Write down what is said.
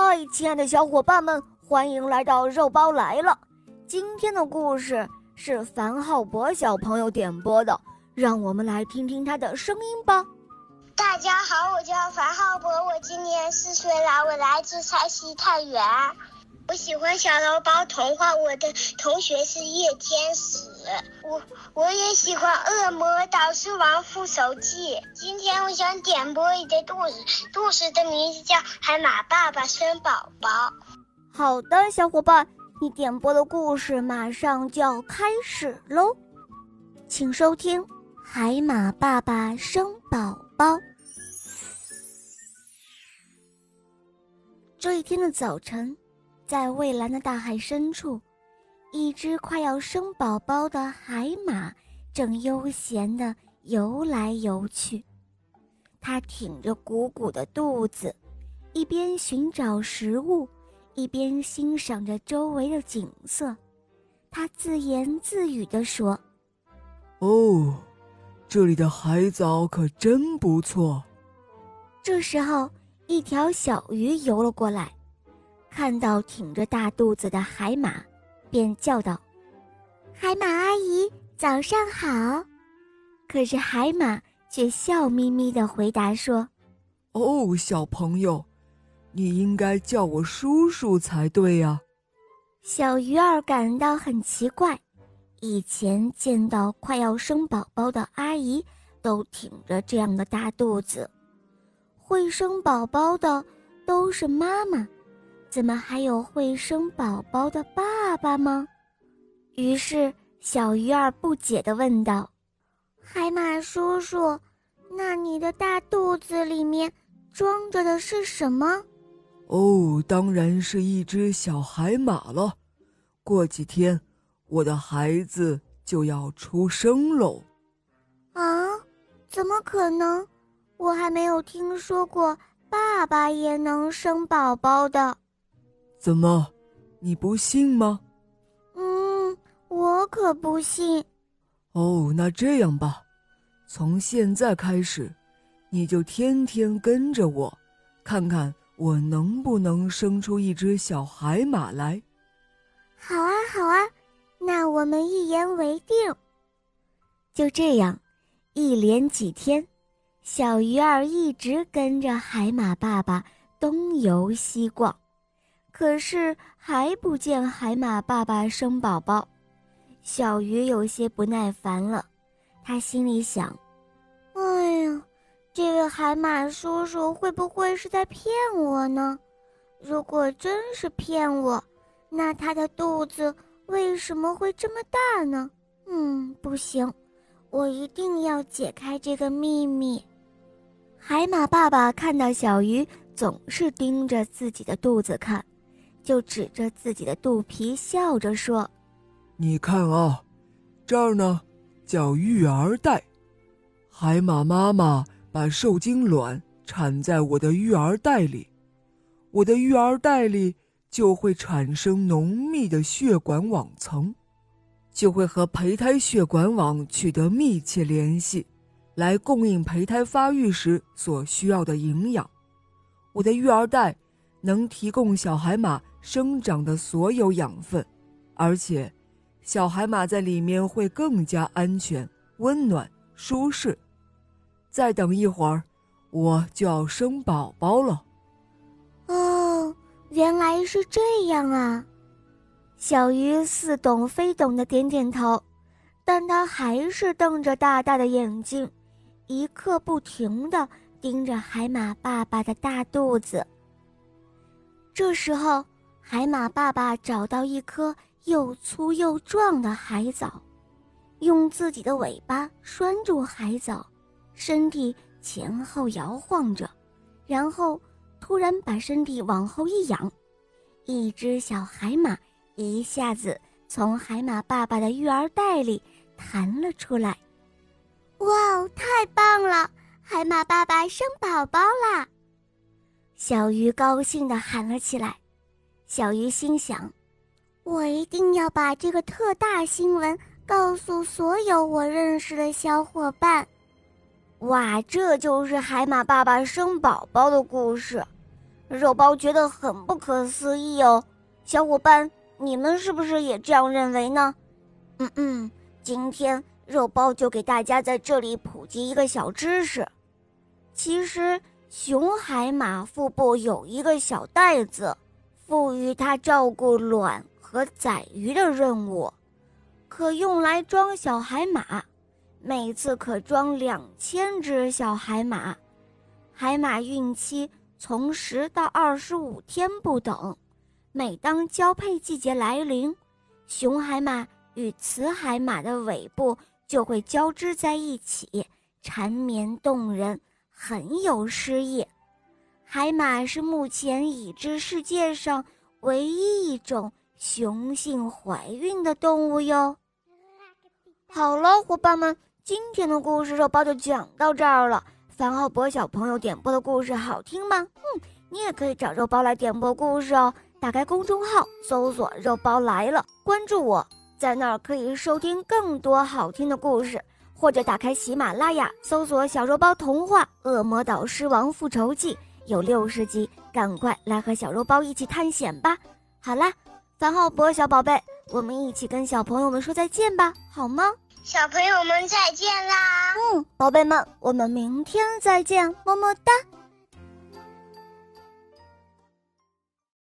嗨，亲爱的小伙伴们，欢迎来到肉包来了。今天的故事是樊浩博小朋友点播的，让我们来听听他的声音吧。大家好，我叫樊浩博，我今年四岁了，我来自山西太原。喜欢小肉包童话，我的同学是叶天使。我我也喜欢《恶魔导师王复仇记》。今天我想点播一个故事，故事的名字叫《海马爸爸生宝宝》。好的，小伙伴，你点播的故事马上就要开始喽，请收听《海马爸爸生宝宝》。这一天的早晨。在蔚蓝的大海深处，一只快要生宝宝的海马正悠闲地游来游去。它挺着鼓鼓的肚子，一边寻找食物，一边欣赏着周围的景色。它自言自语地说：“哦，这里的海藻可真不错。”这时候，一条小鱼游了过来。看到挺着大肚子的海马，便叫道：“海马阿姨，早上好。”可是海马却笑眯眯地回答说：“哦，小朋友，你应该叫我叔叔才对呀。”小鱼儿感到很奇怪，以前见到快要生宝宝的阿姨都挺着这样的大肚子，会生宝宝的都是妈妈。怎么还有会生宝宝的爸爸吗？于是小鱼儿不解地问道：“海马叔叔，那你的大肚子里面装着的是什么？”“哦，当然是一只小海马了。过几天，我的孩子就要出生喽。”“啊，怎么可能？我还没有听说过爸爸也能生宝宝的。”怎么，你不信吗？嗯，我可不信。哦，那这样吧，从现在开始，你就天天跟着我，看看我能不能生出一只小海马来。好啊，好啊，那我们一言为定。就这样，一连几天，小鱼儿一直跟着海马爸爸东游西逛。可是还不见海马爸爸生宝宝，小鱼有些不耐烦了。他心里想：“哎呀，这位海马叔叔会不会是在骗我呢？如果真是骗我，那他的肚子为什么会这么大呢？嗯，不行，我一定要解开这个秘密。”海马爸爸看到小鱼总是盯着自己的肚子看。就指着自己的肚皮笑着说：“你看啊，这儿呢叫育儿袋，海马妈妈把受精卵产在我的育儿袋里，我的育儿袋里就会产生浓密的血管网层，就会和胚胎血管网取得密切联系，来供应胚胎发育时所需要的营养。我的育儿袋能提供小海马。”生长的所有养分，而且，小海马在里面会更加安全、温暖、舒适。再等一会儿，我就要生宝宝了。哦，原来是这样啊！小鱼似懂非懂的点点头，但它还是瞪着大大的眼睛，一刻不停的盯着海马爸爸的大肚子。这时候。海马爸爸找到一颗又粗又壮的海藻，用自己的尾巴拴住海藻，身体前后摇晃着，然后突然把身体往后一仰，一只小海马一下子从海马爸爸的育儿袋里弹了出来。哇哦，太棒了！海马爸爸生宝宝啦！小鱼高兴地喊了起来。小鱼心想：“我一定要把这个特大新闻告诉所有我认识的小伙伴。”哇，这就是海马爸爸生宝宝的故事。肉包觉得很不可思议哦。小伙伴，你们是不是也这样认为呢？嗯嗯，今天肉包就给大家在这里普及一个小知识。其实，雄海马腹部有一个小袋子，赋予它照顾卵和仔鱼的任务，可用来装小海马，每次可装两千只小海马。海马孕期从十到二十五天不等，每当交配季节来临，雄海马与雌海马的尾部就会交织在一起，缠绵动人。很有诗意，海马是目前已知世界上唯一一种雄性怀孕的动物哟。好了，伙伴们，今天的故事肉包就讲到这儿了。樊浩博小朋友点播的故事好听吗？嗯，你也可以找肉包来点播故事哦。打开公众号，搜索“肉包来了”，关注我，在那儿可以收听更多好听的故事。或者打开喜马拉雅，搜索《小肉包童话《恶魔岛狮王复仇记》，有六十集，赶快来和小肉包一起探险吧！好啦，樊浩博小宝贝，我们一起跟小朋友们说再见吧，好吗？小朋友们再见啦！嗯，宝贝们，我们明天再见，么么哒。